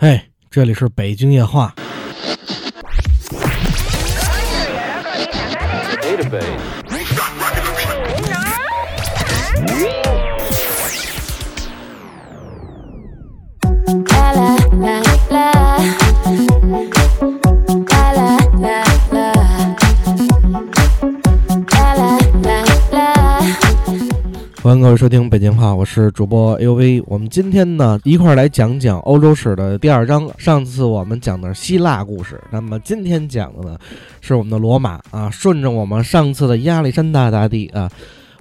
嘿，这里是北京夜话。欢迎各位收听北京话，我是主播 A U V。我们今天呢一块儿来讲讲欧洲史的第二章。上次我们讲的是希腊故事，那么今天讲的呢是我们的罗马啊，顺着我们上次的亚历山大大帝啊。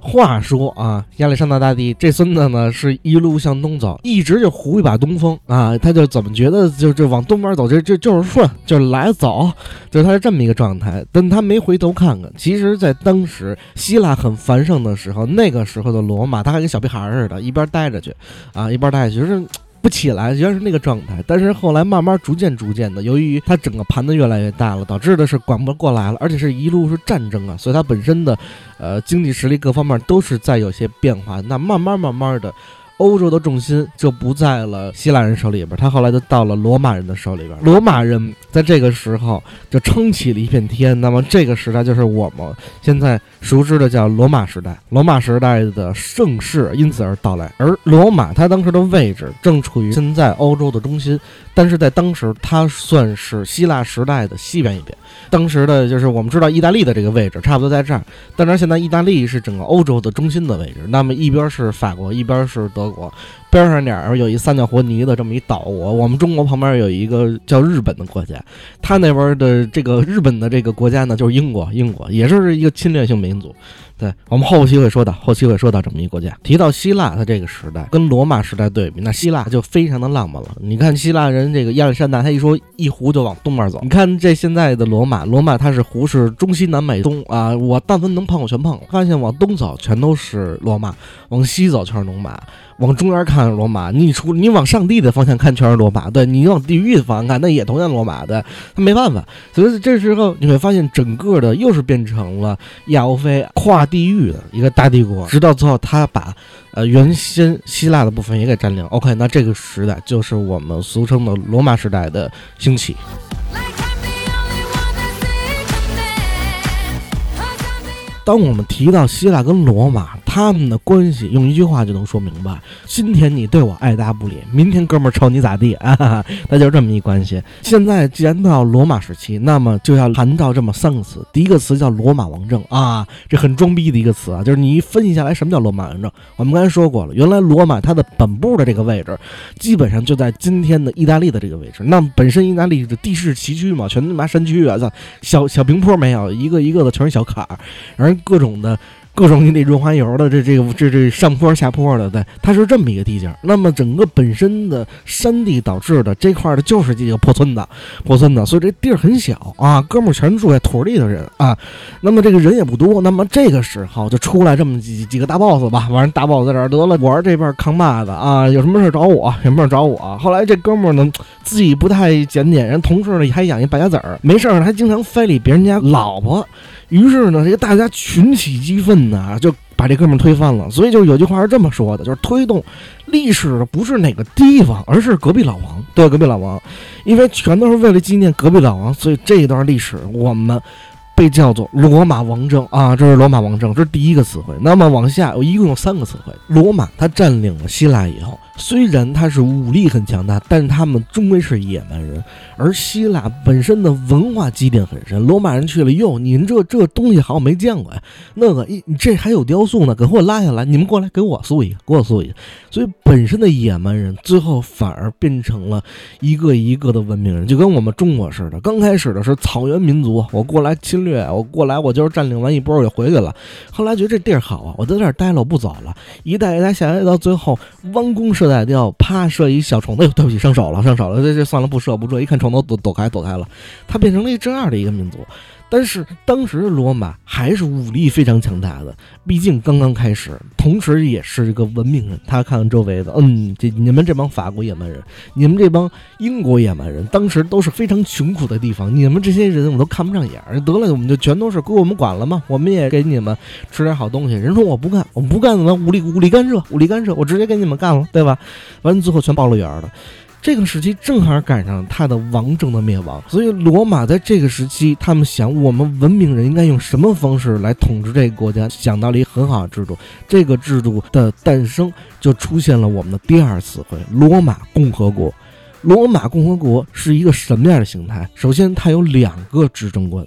话说啊，亚历山大大帝这孙子呢，是一路向东走，一直就胡一把东风啊，他就怎么觉得就就往东边走，就就就是顺，就是来走，就是他是这么一个状态。但他没回头看看，其实，在当时希腊很繁盛的时候，那个时候的罗马，他还跟小屁孩似的，一边待着去啊，一边待着去，就是。不起来，原来是那个状态。但是后来慢慢、逐渐、逐渐的，由于它整个盘子越来越大了，导致的是管不过来了，而且是一路是战争啊，所以它本身的，呃，经济实力各方面都是在有些变化。那慢慢、慢慢的。欧洲的重心就不在了希腊人手里边，他后来就到了罗马人的手里边。罗马人在这个时候就撑起了一片天。那么这个时代就是我们现在熟知的叫罗马时代。罗马时代的盛世因此而到来。而罗马它当时的位置正处于现在欧洲的中心，但是在当时它算是希腊时代的西边一边。当时的就是我们知道意大利的这个位置差不多在这儿，但是现在意大利是整个欧洲的中心的位置。那么一边是法国，一边是德。国边上点儿有一三角活泥的这么一岛国，我们中国旁边有一个叫日本的国家，他那边的这个日本的这个国家呢，就是英国，英国也是一个侵略性民族。对我们后期会说到，后期会说到这么一个国家。提到希腊，它这个时代跟罗马时代对比，那希腊就非常的浪漫了。你看希腊人这个亚历山大，他一说一湖就往东边走。你看这现在的罗马，罗马它是湖是中西南北东啊，我但凡能碰我全碰了。发现往东走全都是罗马，往西走全是罗马。往中间看罗马，你出你往上帝的方向看全是罗马，对你往地狱的方向看那也同样罗马，对，他没办法，所以这时候你会发现整个的又是变成了亚欧非跨地域的一个大帝国，直到最后他把呃原先希腊的部分也给占领。OK，那这个时代就是我们俗称的罗马时代的兴起。当我们提到希腊跟罗马。他们的关系用一句话就能说明白：今天你对我爱答不理，明天哥们儿瞅你咋地啊？那就是这么一关系。现在既然到罗马时期，那么就要谈到这么三个词。第一个词叫罗马王政啊，这很装逼的一个词啊，就是你一分析下来，什么叫罗马王政？我们刚才说过了，原来罗马它的本部的这个位置，基本上就在今天的意大利的这个位置。那么本身意大利的地势崎岖嘛，全他妈山区啊，操，小小平坡没有，一个一个的全是小坎儿，然后各种的。各种你得润滑油的，这这个这这上坡下坡的，对，它是这么一个地界。那么整个本身的山地导致的这块的就是这个破村子，破村子，所以这地儿很小啊。哥们儿全住在土里的人啊，那么这个人也不多。那么这个时候就出来这么几几个大 boss 吧，完大 boss 在这儿得了，我这边扛把子啊，有什么事找我，有什么事找我。后来这哥们儿呢自己不太检点，人同事呢还养一败家子儿，没事儿还经常非礼别人家老婆。于是呢，这个大家群起激愤呢，就把这哥们推翻了。所以就有句话是这么说的，就是推动历史的不是哪个地方，而是隔壁老王。对，隔壁老王，因为全都是为了纪念隔壁老王，所以这一段历史我们被叫做罗马王政啊，这是罗马王政，这是第一个词汇。那么往下，我一共有三个词汇。罗马他占领了希腊以后。虽然他是武力很强大，但是他们终归是野蛮人。而希腊本身的文化积淀很深，罗马人去了，哟，您这这东西好像没见过呀。那个，一这还有雕塑呢，给我拉下来，你们过来给我塑一个，给我塑一个。所以本身的野蛮人，最后反而变成了一个一个的文明人，就跟我们中国似的。刚开始的是草原民族，我过来侵略，我过来我就是占领完一波我就回去了。后来觉得这地儿好啊，我在这儿待了，我不走了。一代一代下来，到最后弯弓射。在掉，啪射一小虫子，对不起，上手了，上手了，这这算了，不射不射，一看虫子躲躲开躲开了，它变成了一这样的一个民族。但是当时的罗马还是武力非常强大的，毕竟刚刚开始，同时也是一个文明人。他看看周围的，嗯，这你们这帮法国野蛮人，你们这帮英国野蛮人，当时都是非常穷苦的地方，你们这些人我都看不上眼。得了，我们就全都是归我们管了吗？我们也给你们吃点好东西。人说我不干，我不干怎么武力武力干涉？武力干涉，我直接给你们干了，对吧？完了最后全报了眼了。这个时期正好赶上他的王政的灭亡，所以罗马在这个时期，他们想我们文明人应该用什么方式来统治这个国家，想到了一个很好的制度。这个制度的诞生就出现了我们的第二词汇——罗马共和国。罗马共和国是一个什么样的形态？首先，它有两个执政官。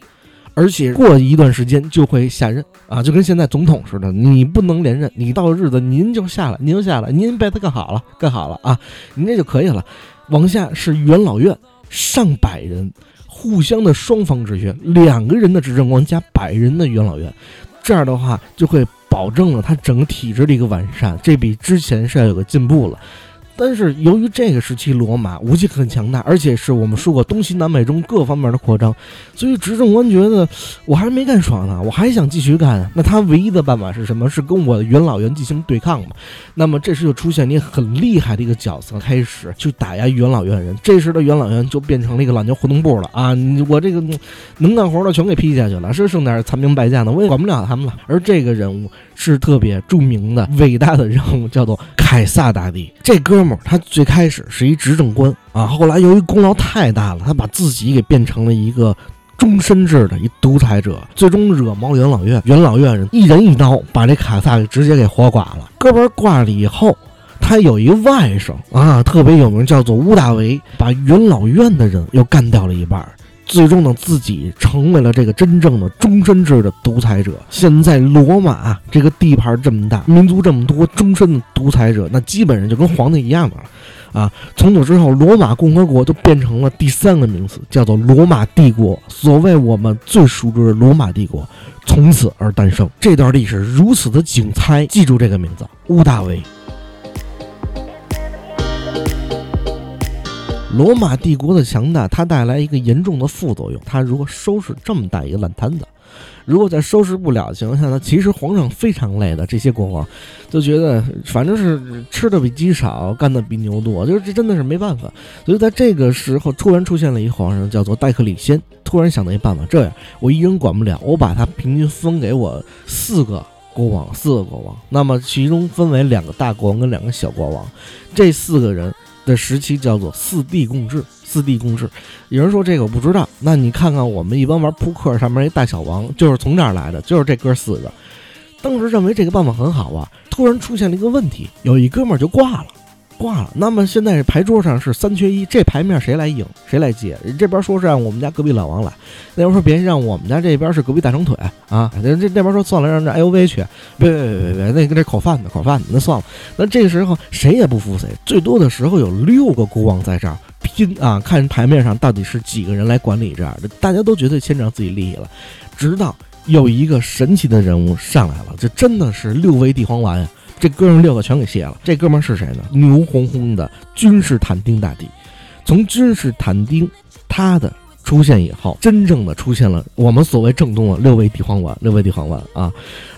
而且过一段时间就会下任啊，就跟现在总统似的，你不能连任，你到日子您就下来，您就下来，您被他干好了，干好了啊，您这就可以了。往下是元老院，上百人，互相的双方制约，两个人的执政官加百人的元老院，这样的话就会保证了他整个体制的一个完善，这比之前是要有个进步了。但是由于这个时期罗马武器很强大，而且是我们说过东西南北中各方面的扩张，所以执政官觉得我还没干爽呢，我还想继续干。那他唯一的办法是什么？是跟我的元老院进行对抗嘛？那么这时就出现你很厉害的一个角色，开始去打压元老院人。这时的元老院就变成了一个懒牛活动部了啊！我这个能干活的全给批下去了，是剩点残兵败将的，我也管不了他们了。而这个人物是特别著名的、伟大的人物，叫做凯撒大帝。这哥们儿。他最开始是一执政官啊，后来由于功劳太大了，他把自己给变成了一个终身制的一独裁者，最终惹毛元老院，元老院人一人一刀把这凯撒直接给活剐了。哥们儿挂了以后，他有一外甥啊，特别有名，叫做乌大维，把元老院的人又干掉了一半。最终呢，自己成为了这个真正的终身制的独裁者。现在罗马这个地盘这么大，民族这么多，终身的独裁者，那基本上就跟皇帝一样了啊！从此之后，罗马共和国就变成了第三个名词，叫做罗马帝国。所谓我们最熟知的罗马帝国，从此而诞生。这段历史如此的精彩，记住这个名字：屋大维。罗马帝国的强大，它带来一个严重的副作用。它如果收拾这么大一个烂摊子，如果在收拾不了的情况下呢？其实皇上非常累的。这些国王就觉得，反正是吃的比鸡少，干的比牛多，就是这真的是没办法。所以在这个时候，突然出现了一个皇上，叫做戴克里先。突然想到一办法，这样我一人管不了，我把他平均分给我四个国王，四个国王。那么其中分为两个大国王跟两个小国王，这四个人。这时期叫做四帝共治，四帝共治。有人说这个我不知道，那你看看我们一般玩扑克上面一大小王，就是从这儿来的，就是这哥四个。当时认为这个办法很好啊，突然出现了一个问题，有一哥们儿就挂了。挂了。那么现在牌桌上是三缺一，这牌面谁来赢？谁来接？这边说是让我们家隔壁老王来，那边说别让我们家这边是隔壁大长腿啊。这这边说算了，让这 L V 去。别别别别别，那跟这口饭的口饭的，那算了。那这个时候谁也不服谁，最多的时候有六个国王在这儿拼啊，看牌面上到底是几个人来管理这儿的，大家都觉得牵扯自己利益了。直到有一个神奇的人物上来了，这真的是六味地黄丸。这哥们六个全给卸了。这哥们是谁呢？牛哄哄的君士坦丁大帝。从君士坦丁他的出现以后，真正的出现了我们所谓正宗的六味地黄丸。六味地黄丸啊，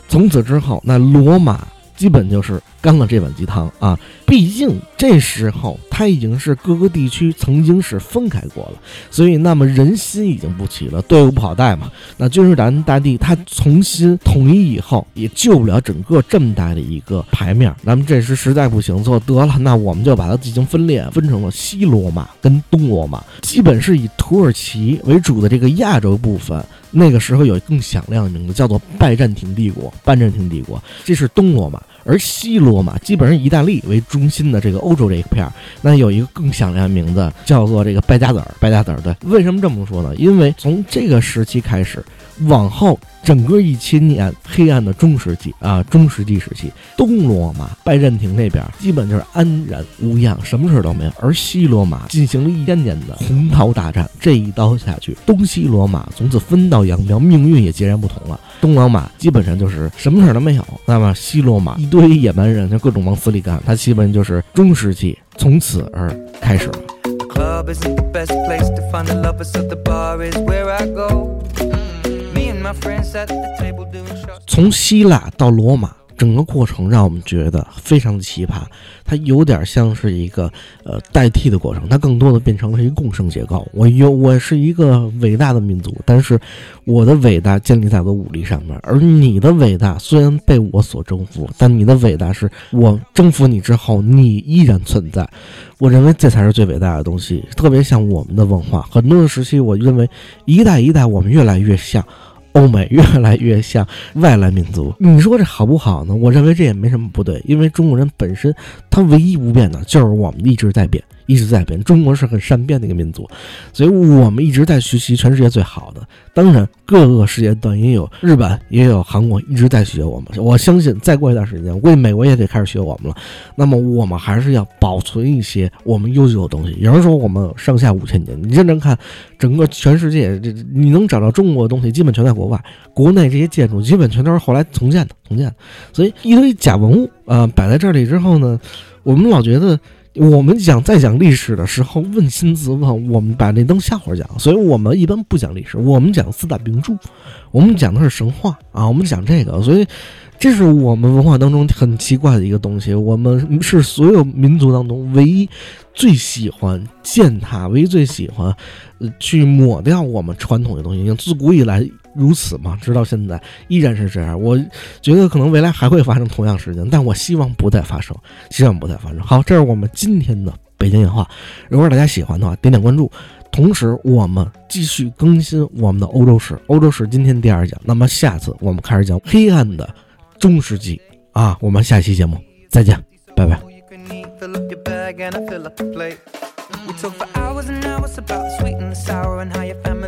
从此之后，那罗马基本就是干了这碗鸡汤啊。毕竟这时候他已经是各个地区曾经是分开过了，所以那么人心已经不齐了，队伍不好带嘛。那君士坦大帝他重新统一以后，也救不了整个这么大的一个牌面。那么这时实在不行，做得了，那我们就把它进行分裂，分成了西罗马跟东罗马。基本是以土耳其为主的这个亚洲部分，那个时候有更响亮的名字，叫做拜占庭帝国。拜占庭帝国，这是东罗马。而西罗马基本上以意大利为中心的这个欧洲这一片儿，那有一个更响亮的名字，叫做这个败家子儿。败家子儿，对，为什么这么说呢？因为从这个时期开始。往后整个一千年黑暗的中世纪啊，中世纪时期，东罗马拜占庭那边基本就是安然无恙，什么事都没有。而西罗马进行了一千年的洪涛大战，这一刀下去，东西罗马从此分道扬镳，命运也截然不同了。东罗马基本上就是什么事都没有，那么西罗马一堆野蛮人就各种往死里干，它基本就是中世纪从此而开始了。从希腊到罗马，整个过程让我们觉得非常的奇葩，它有点像是一个呃代替的过程，它更多的变成了一个共生结构。我有我是一个伟大的民族，但是我的伟大建立在我的武力上面，而你的伟大虽然被我所征服，但你的伟大是我征服你之后，你依然存在。我认为这才是最伟大的东西，特别像我们的文化，很多的时期，我认为一代一代我们越来越像。欧美越来越像外来民族，你说这好不好呢？我认为这也没什么不对，因为中国人本身他唯一不变的就是我们一直在变。一直在变，中国是很善变的一个民族，所以我们一直在学习全世界最好的。当然，各个世界段也有日本，也有韩国一直在学我们。我相信再过一段时间，我估计美国也得开始学我们了。那么，我们还是要保存一些我们优秀的东西。有人说我们上下五千年，你认真看，整个全世界，这你能找到中国的东西，基本全在国外。国内这些建筑基本全都是后来重建的，重建的。所以一堆假文物啊摆在这里之后呢，我们老觉得。我们讲在讲历史的时候，问心自问，我们把那当笑话讲，所以我们一般不讲历史，我们讲四大名著，我们讲的是神话啊，我们讲这个，所以这是我们文化当中很奇怪的一个东西，我们是所有民族当中唯一最喜欢践踏，唯一最喜欢去抹掉我们传统的东西，自古以来。如此吗？直到现在依然是这样。我觉得可能未来还会发生同样事情，但我希望不再发生，希望不再发生。好，这是我们今天的北京演话。如果大家喜欢的话，点点关注。同时，我们继续更新我们的欧洲史。欧洲史今天第二讲，那么下次我们开始讲黑暗的中世纪啊。我们下期节目再见，拜拜。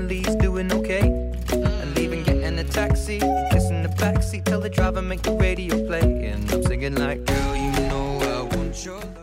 taxi, the driver make the radio play, and I'm singing like, girl, you know I want your.